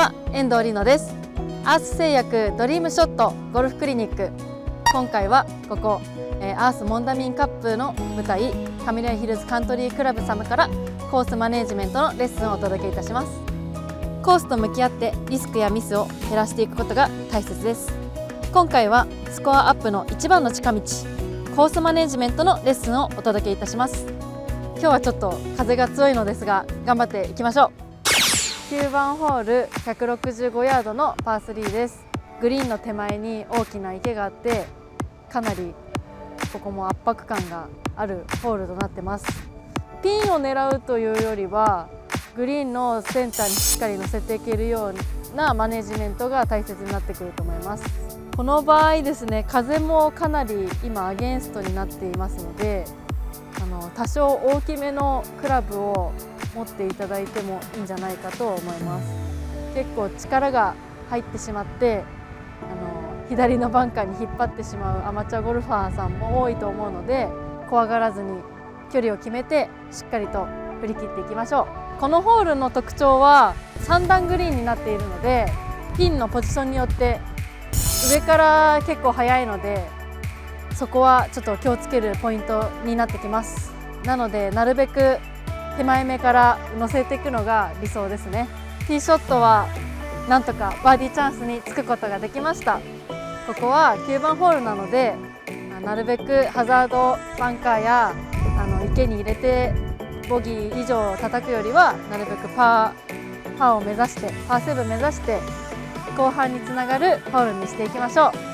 は遠藤里乃です。アース製薬ドリームショットゴルフクリニック。今回はここ、えー、アースモンダミンカップの舞台カミラヒルズカントリークラブ様からコースマネジメントのレッスンをお届けいたします。コースと向き合ってリスクやミスを減らしていくことが大切です。今回はスコアアップの一番の近道コースマネジメントのレッスンをお届けいたします。今日はちょっと風が強いのですが頑張っていきましょう。9番ホール165ヤードのパー3です。グリーンの手前に大きな池があってかなりここも圧迫感があるホールとなってます。ピンを狙うというよりはグリーンのセンターにしっかり乗せていけるようなマネジメントが大切になってくると思います。この場合ですね風もかなり今アゲンストになっていますので多少大きめのクラブを持っていただいてもいいんじゃないかと思います。結構力が入ってしまってあの左のバンカーに引っ張ってしまうアマチュアゴルファーさんも多いと思うので怖がらずに距離を決めてしっかりと振り切っていきましょう。このホールの特徴は3段グリーンになっているのでピンのポジションによって上から結構速いのでそこはちょっと気をつけるポイントになってきます。なのでなるべく手前目から乗せていくのが理想ですね。ティーショットはなんとかバーディーチャンスにつくことができました。ここは9番ホールなのでなるべくハザードバンカーやあの池に入れてボギー以上叩くよりはなるべくパーパーを目指してパーセブン目指して後半につながるホールにしていきましょう。